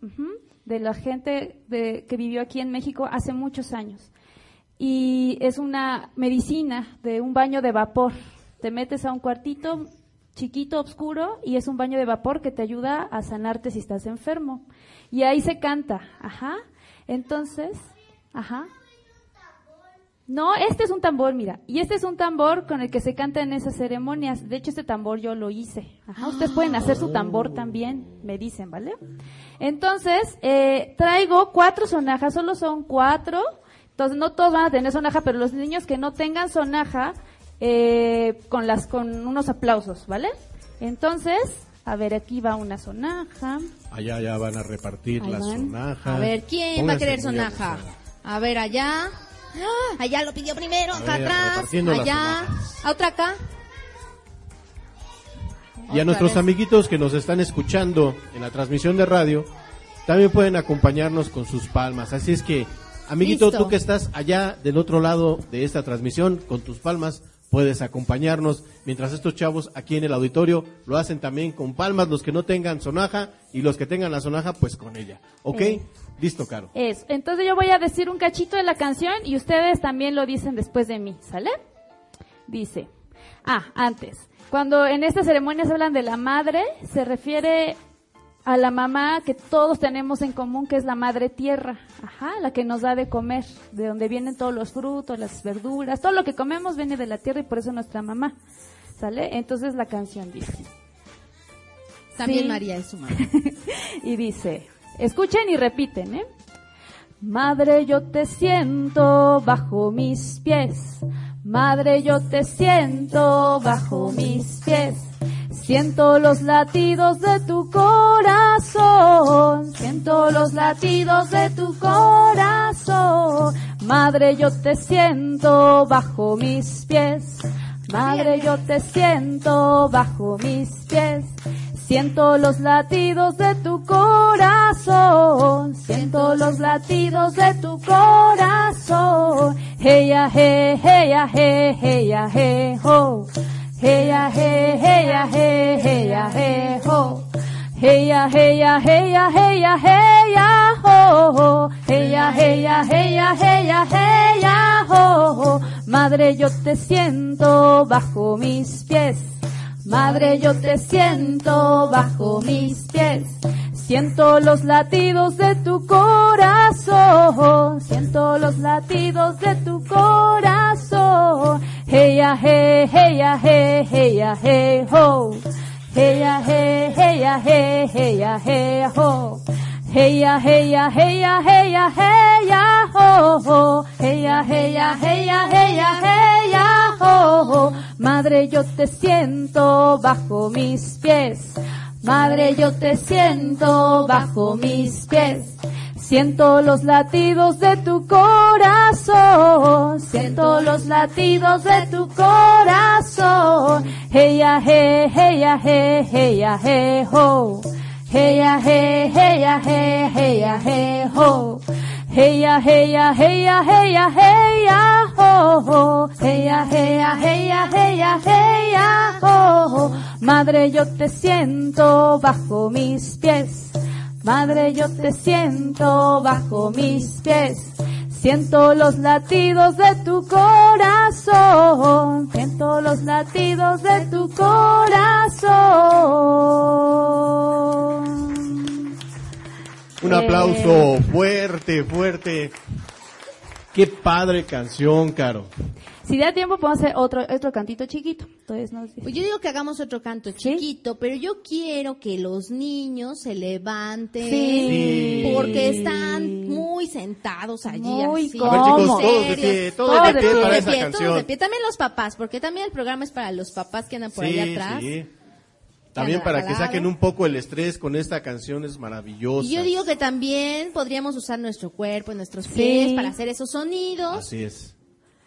de la gente de- que vivió aquí en México hace muchos años. Y es una medicina de un baño de vapor. Te metes a un cuartito chiquito, oscuro, y es un baño de vapor que te ayuda a sanarte si estás enfermo. Y ahí se canta, ajá. Entonces, ajá. No, este es un tambor, mira. Y este es un tambor con el que se canta en esas ceremonias. De hecho, este tambor yo lo hice. Ajá, ustedes pueden hacer su tambor también, me dicen, ¿vale? Entonces, eh, traigo cuatro sonajas, solo son cuatro. Entonces, no todos van a tener sonaja, pero los niños que no tengan sonaja, eh, con las, con unos aplausos, ¿vale? Entonces, a ver, aquí va una sonaja. Allá ya van a repartir las sonajas. A ver, ¿quién va a querer sonaja? A ver, allá. ¡Ah! Allá lo pidió primero, A acá ver, atrás. Allá. A otra acá. Y Otra a nuestros vez. amiguitos que nos están escuchando en la transmisión de radio, también pueden acompañarnos con sus palmas. Así es que, amiguito, Listo. tú que estás allá del otro lado de esta transmisión, con tus palmas puedes acompañarnos, mientras estos chavos aquí en el auditorio lo hacen también con palmas, los que no tengan sonaja y los que tengan la sonaja, pues con ella. ¿Ok? Eh. Listo, Caro. Eso. Entonces yo voy a decir un cachito de la canción y ustedes también lo dicen después de mí, ¿sale? Dice, ah, antes, cuando en esta ceremonia se hablan de la madre, se refiere a la mamá que todos tenemos en común, que es la madre tierra, ajá, la que nos da de comer, de donde vienen todos los frutos, las verduras, todo lo que comemos viene de la tierra y por eso es nuestra mamá, ¿sale? Entonces la canción dice, También Sí. María es su mamá. y dice, escuchen y repiten, ¿eh? Madre, yo te siento bajo mis pies. Madre, yo te siento bajo mis pies. Siento los latidos de tu corazón. Siento los latidos de tu corazón. Madre, yo te siento bajo mis pies. Madre, yo te siento bajo mis pies. Siento los latidos de tu corazón. Siento los latidos de tu corazón. Hey, ya, hey, hey, ya, hey, hey, ya, hey, ho. Hey, ya, hey, hey, ya, hey, hey, ya, hey, ho. Hey, ya, hey, ya, hey, ya, hey, ya, hey, ya, ho. Hey, ya, hey, ya, hey, ya, hey, ya, hey, ya, ho. Madre, yo te siento bajo mis pies. Madre, yo te siento bajo mis pies. Siento los latidos de tu corazón. Siento los latidos de tu corazón. Hey, ya, hey, hey, ya, hey, hey, ya, hey, ho. Hey, ya, hey, hey, ya, hey, hey, ya, hey, ho. Hey, ya, hey, ya, hey, ya, hey, ya, hey, ya, ho, ho. Hey, ya, hey, ya, hey, ya, hey, ya, hey, ya, ho, ho. Madre, yo te siento bajo mis pies. Madre, yo te siento bajo mis pies. Siento los latidos de tu corazón. Siento los latidos de tu corazón. Hey, ya, hey, hey, ya, hey, hey, ya, hey, ho. Hey, ya, hey, hey, ya, hey, hey, ya, hey, ho. Hey, ya, hey, ya, hey, ya, hey, ya, hey, ya, ho. Hey, ya, hey, ya, hey, ya, hey, ya, hey, ya, ho. Madre, yo te siento bajo mis pies. Madre, yo te siento bajo mis pies. Siento los latidos de tu corazón. Siento los latidos de tu corazón. Un aplauso fuerte, fuerte. Qué padre canción, Caro. Si da tiempo, podemos hacer otro, otro cantito chiquito. Entonces, no sé. Pues yo digo que hagamos otro canto chiquito, pero yo quiero que los niños se levanten Sí. porque están muy sentados allí Muy así. A ver, chicos, todos de pie, todos de pie para de esa pie, todos de pie. También los papás, porque también el programa es para los papás que andan por Sí, allá atrás. sí. También para que saquen un poco el estrés con esta canción es maravillosa. Y yo digo que también podríamos usar nuestro cuerpo, nuestros pies Sí. para hacer esos sonidos. Así es.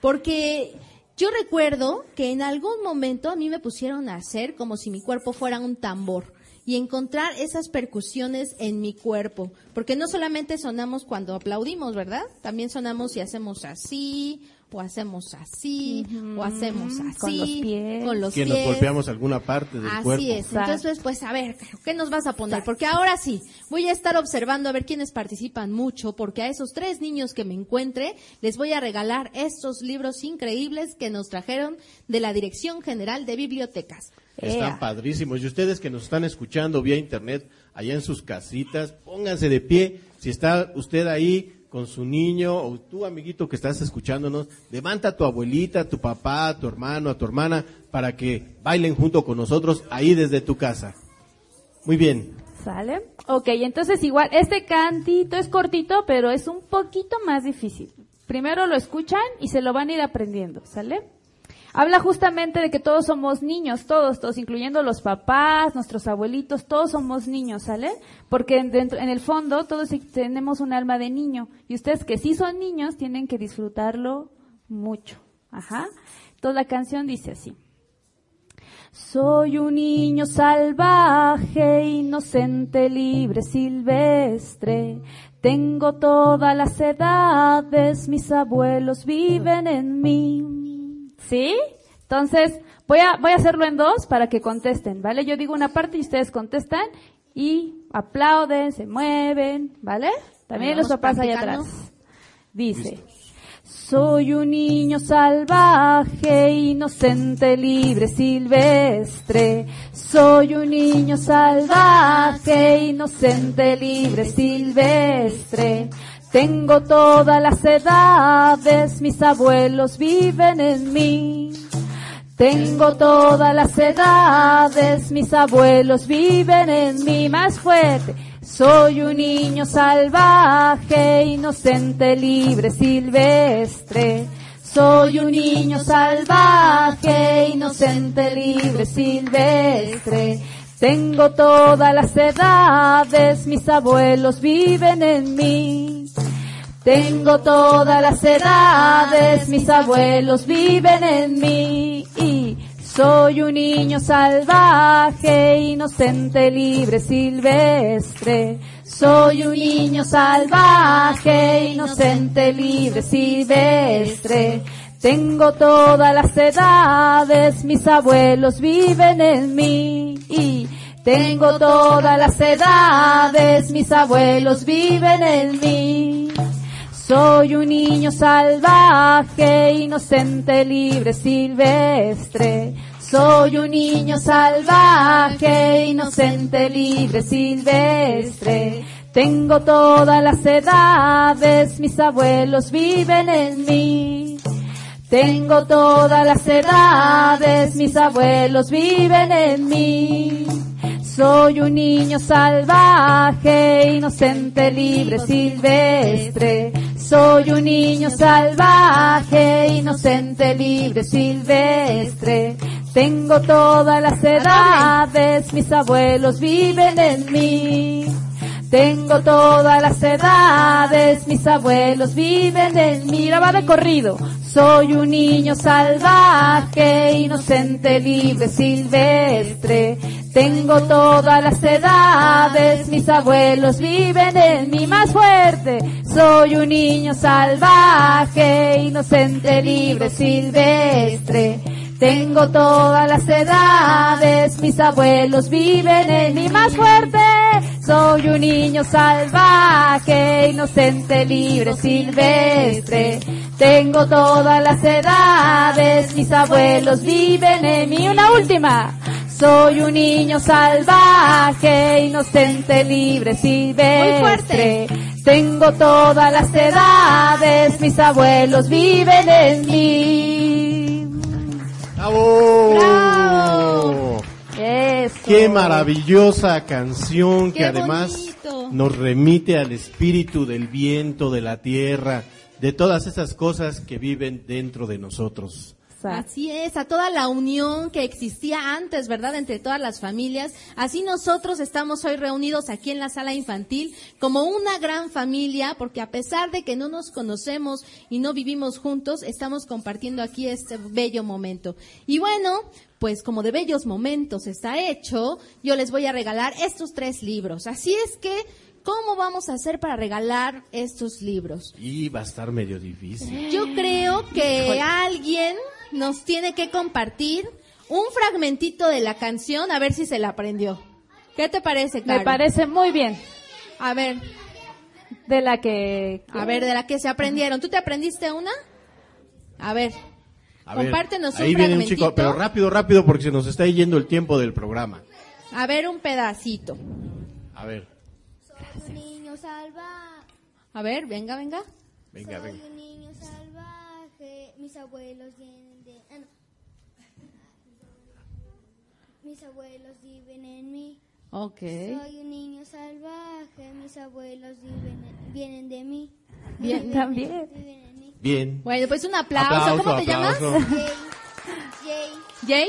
Porque yo recuerdo que en algún momento a mí me pusieron a hacer como si mi cuerpo fuera un tambor y encontrar esas percusiones en mi cuerpo. Porque no solamente sonamos cuando aplaudimos, ¿verdad? También sonamos si hacemos así, o hacemos así, o hacemos así. Con los pies. Con los Que nos golpeamos alguna parte del Así cuerpo. es. Exacto. Entonces, pues, a ver, ¿qué nos vas a poner? Porque ahora sí, voy a estar observando a ver quiénes participan mucho, porque a esos tres niños que me encuentre les voy a regalar estos libros increíbles que nos trajeron de la Dirección General de Bibliotecas. Están Ea. padrísimos. Y ustedes que nos están escuchando vía internet, allá en sus casitas, pónganse de pie. Si está usted ahí con su niño o tú, amiguito que estás escuchándonos, levanta a tu abuelita, a tu papá, a tu hermano, a tu hermana, para que bailen junto con nosotros ahí desde tu casa. Muy bien. ¿Sale? Ok, entonces igual, este cantito es cortito, pero es un poquito más difícil. Primero lo escuchan y se lo van a ir aprendiendo, ¿sale? Habla justamente de que todos somos niños, todos, todos, incluyendo los papás, nuestros abuelitos, todos somos niños, ¿sale? Porque en- el fondo todos tenemos un alma de niño y ustedes que sí son niños tienen que disfrutarlo mucho. Ajá. Entonces la canción dice así. Soy un niño salvaje, inocente, libre, silvestre. Tengo todas las edades, mis abuelos viven en mí. ¿Sí? Entonces, voy a, voy a hacerlo en dos para que contesten, ¿vale? Yo digo una parte y ustedes contestan y aplauden, se mueven, ¿vale? También los papás allá atrás. Dice. Soy un niño salvaje, inocente, libre, silvestre. Soy un niño salvaje, inocente, libre, silvestre. Tengo todas las edades, mis abuelos viven en mí. Tengo todas las edades, mis abuelos viven en mí más fuerte. Soy un niño salvaje, inocente, libre, silvestre. Soy un niño salvaje, inocente, libre, silvestre. Tengo todas las edades, mis abuelos viven en mí. Tengo todas las edades, mis abuelos viven en mí. Y soy un niño salvaje, inocente, libre, silvestre. Soy un niño salvaje, inocente, libre, silvestre. Tengo todas las edades, mis abuelos viven en mí. Y tengo todas las edades, mis abuelos viven en mí. Soy un niño salvaje, inocente, libre, silvestre. Soy un niño salvaje, inocente, libre, silvestre. Tengo todas las edades, mis abuelos viven en mí. Tengo todas las edades, mis abuelos viven en mí. Soy un niño salvaje, inocente, libre, silvestre. Soy un niño salvaje, inocente, libre, silvestre. Tengo todas las edades, mis abuelos viven en mí. Tengo todas las edades, mis abuelos viven en mí. Va de corrido. Soy un niño salvaje, inocente, libre, silvestre. Tengo todas las edades, mis abuelos viven en mí más fuerte. Soy un niño salvaje, inocente, libre, silvestre. Tengo todas las edades, mis abuelos viven en mí más fuerte. Soy un niño salvaje, inocente, libre, silvestre. Tengo todas las edades, mis abuelos viven en mí. Una última. Soy un niño salvaje, inocente, libre, silvestre. Tengo todas las edades, mis abuelos viven en mí. ¡Bravo! Eso. Qué maravillosa canción que además bonito. nos remite al espíritu del viento, de la tierra, de todas esas cosas que viven dentro de nosotros. Así es, a toda la unión que existía antes, ¿verdad? Entre todas las familias. Así nosotros estamos hoy reunidos aquí en la sala infantil como una gran familia, porque a pesar de que no nos conocemos y no vivimos juntos, estamos compartiendo aquí este bello momento. Y bueno, pues como de bellos momentos está hecho, yo les voy a regalar estos tres libros. Así es que, ¿cómo vamos a hacer para regalar estos libros? Y va a estar medio difícil. Yo creo que alguien nos tiene que compartir un fragmentito de la canción a ver si se la aprendió. ¿Qué te parece, Caro? Me parece muy bien. A ver, De la que... a ver, de la que se aprendieron. ¿Tú te aprendiste una? A ver, A ver, compártenos ahí un viene un chico, pero rápido, rápido, porque se nos está yendo el tiempo del programa. A ver, un pedacito. A ver, niño salvaje. A ver, venga, venga. venga, Soy venga. un niño salvaje. Mis abuelos vienen de. ah, no. Mis abuelos viven en mí. Ok. Soy un niño salvaje. Mis abuelos viven en- vienen de mí. Bien. También. Viven en mí. Bien. Bueno, pues un aplauso. Aplauso, ¿Cómo te aplauso. llamas? Jay. Jay. Jay.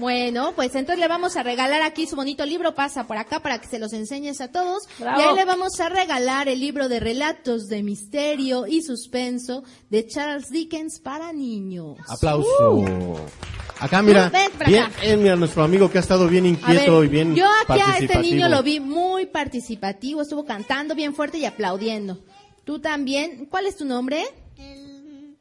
Bueno, pues entonces le vamos a regalar aquí su bonito libro, pasa por acá para que se los enseñes a todos. Bravo. Y ahí le vamos a regalar el libro de relatos de misterio y suspenso de Charles Dickens para niños. Aplauso. Acá, mira, Uh. Ven para bien, acá. eh, mira, nuestro amigo que ha estado bien inquieto ver, y bien yo aquí a este niño lo vi muy participativo, estuvo cantando bien fuerte y aplaudiendo. Tú también. ¿Cuál es tu nombre? El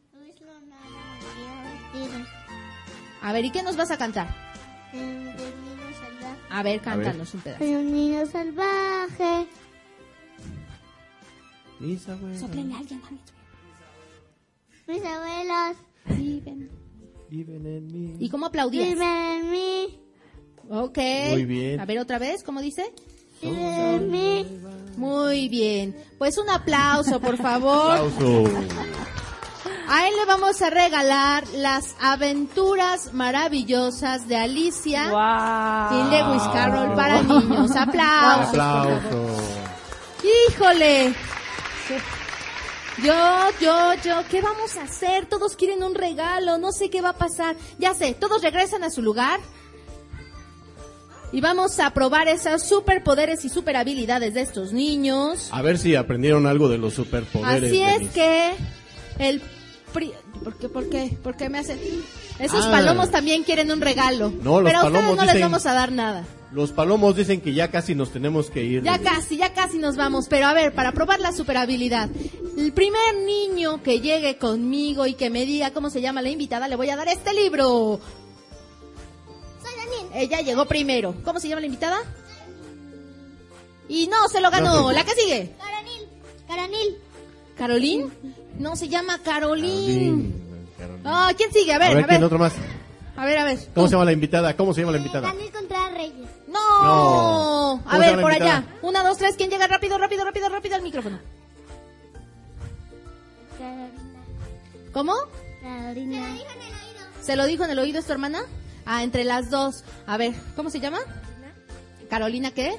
A ver, ¿y qué nos vas a cantar? El del niño salvaje. A ver, cántanos un pedazo. Soy un niño salvaje. Mis abuelos Sóplenle a alguien. Mis abuelos Viven. viven en mí. ¿Y cómo aplaudías? viven en mí. Ok. Muy bien. A ver otra vez, ¿cómo dice? Viven en mí. Muy bien. Pues un aplauso, por favor. Aplauso. A él le vamos a regalar las aventuras maravillosas de Alicia y Lewis Carroll para niños. Aplausos. por favor. Aplauso. Híjole. Yo, yo, yo, ¿qué vamos a hacer? Todos quieren un regalo, no sé qué va a pasar. Ya sé, todos regresan a su lugar. Y vamos a probar esos superpoderes y super habilidades de estos niños. A ver si aprendieron algo de los superpoderes. Así es Denise. que el ¿Por qué, por qué? ¿Por qué me hacen? Esos Ah. palomos también quieren un regalo. No, los pero a ustedes no les vamos a dar nada. Los palomos dicen que ya casi nos tenemos que ir. Ya casi, ya casi nos vamos. Pero a ver, para probar la super habilidad. El primer niño que llegue conmigo y que me diga cómo se llama la invitada, le voy a dar este libro. Soy Daniel. Ella llegó primero. ¿Cómo se llama la invitada? Y no, se lo ganó. No, sí. ¿La que sigue? Caranil. Caranil. ¿Carolín? No, se llama Carolín. Carolín, Carolín. Ah, ¿quién sigue? A ver, a ver, a ¿quién ver. otro más? A ver, a ver. ¿Cómo se llama la invitada? ¿Cómo se llama la invitada? Daniel Contreras Reyes. No. No. A ¿Cómo se ver, por allá. Una, dos, tres. ¿Quién llega rápido, rápido, rápido, rápido al micrófono? Carolina. ¿Cómo? Carolina. ¿Se lo dijo en el oído, es tu hermana? Ah, entre las dos. A ver, ¿cómo se llama? ¿Carolina qué?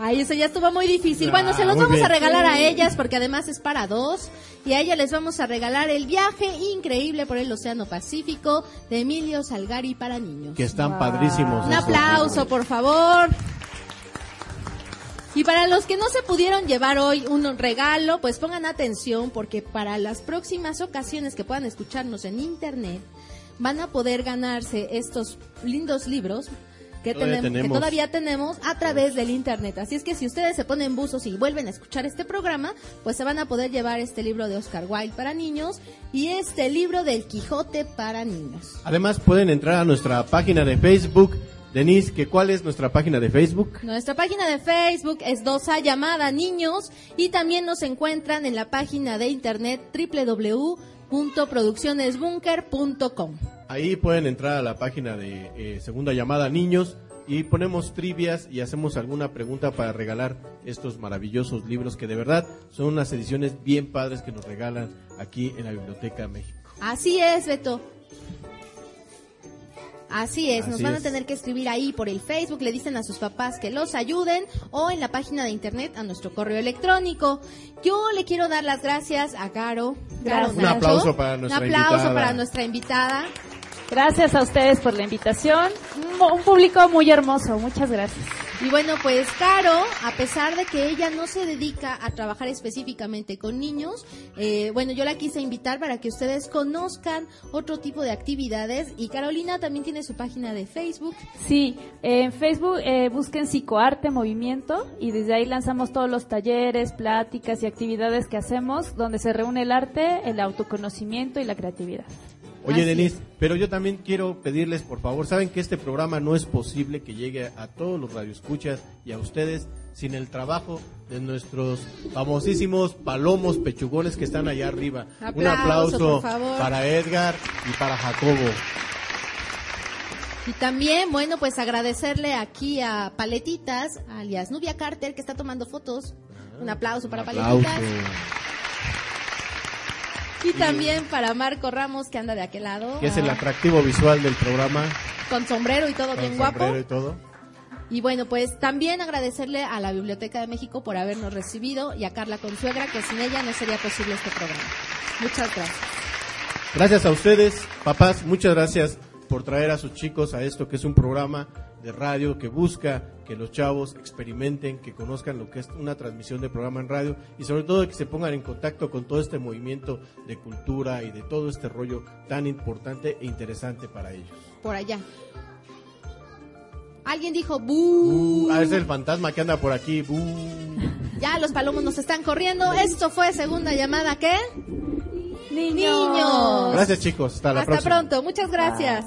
Ay, eso ya estuvo muy difícil. Ah, Bueno, se los muy vamos bien. a regalar a ellas porque además es para dos. Y a ella les vamos a regalar el viaje increíble por el Océano Pacífico de Emilio Salgari para niños. Que están padrísimos. Un esos aplauso, libros. por favor. Y para los que no se pudieron llevar hoy un regalo, pues pongan atención porque para las próximas ocasiones que puedan escucharnos en internet, van a poder ganarse estos lindos libros que, Todavía tenemos, que todavía tenemos a través del internet. Así es que si ustedes se ponen buzos y vuelven a escuchar este programa, pues se van a poder llevar este libro de Oscar Wilde para niños y este libro del Quijote para niños. Además, pueden entrar a nuestra página de Facebook. Denise, ¿que ¿cuál es nuestra página de Facebook? Nuestra página de Facebook es Dosa llamada Niños y también nos encuentran en la página de internet www.produccionesbunker.com. Ahí pueden entrar a la página de eh, Segunda Llamada Niños y ponemos trivias y hacemos alguna pregunta para regalar estos maravillosos libros que de verdad son unas ediciones bien padres que nos regalan aquí en la Biblioteca México. Así es, Beto. Así es, nos van a tener que escribir ahí por el Facebook, le dicen a sus papás que los ayuden o en la página de internet a nuestro correo electrónico. Yo le quiero dar las gracias a Gracias. Un aplauso para nuestra Un aplauso invitada. para nuestra invitada. Gracias a ustedes por la invitación. Un, público muy hermoso. Muchas gracias. Y bueno, pues Caro, a pesar de que ella no se dedica a trabajar específicamente con niños, eh, bueno, yo la quise invitar para que ustedes conozcan otro tipo de actividades. Y Carolina también tiene su página de Facebook. Sí, en Facebook eh, busquen Psicoarte Movimiento y desde ahí lanzamos todos los talleres, pláticas y actividades que hacemos donde se reúne el arte, el autoconocimiento y la creatividad. Oye, Así Denise, pero yo también quiero pedirles, por favor, saben que este programa no es posible que llegue a todos los radioescuchas y a ustedes sin el trabajo de nuestros famosísimos palomos pechugones que están allá arriba. Un Aplauso, para Edgar y para Jacobo. Y también, bueno, pues agradecerle aquí a Paletitas, alias Nubia Carter, que está tomando fotos. Un aplauso para Un aplauso. Paletitas. Y también para Marco Ramos, que anda de aquel lado. Que es el ah, atractivo visual del programa. Con sombrero y todo con bien guapo. sombrero y todo. Y bueno, pues también agradecerle a la Biblioteca de México por habernos recibido y a Carla Consuegra, que sin ella no sería posible este programa. Muchas gracias. Gracias a ustedes, papás, muchas gracias por traer a sus chicos a esto que es un programa de radio que busca que los chavos experimenten, que conozcan lo que es una transmisión de programa en radio y sobre todo que se pongan en contacto con todo este movimiento de cultura y de todo este rollo tan importante e interesante para ellos. Por allá. Alguien dijo, ¡bu! Uh, ah, es el fantasma que anda por aquí. Uh. Ya los palomos nos están corriendo. Esto fue segunda llamada, ¿qué? Niños. Niños. Gracias chicos, hasta la Hasta próxima. pronto. Muchas gracias.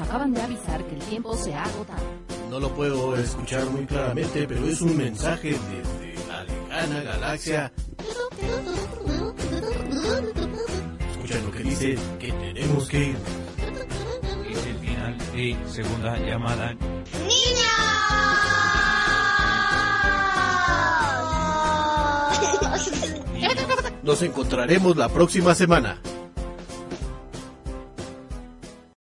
Acaban de avisar que el tiempo se ha agotado. No lo puedo escuchar muy claramente, pero es un mensaje desde la lejana galaxia. Escucha lo que dice, que tenemos que ir. Es el final de segunda llamada. ¡Niño! Nos encontraremos la próxima semana.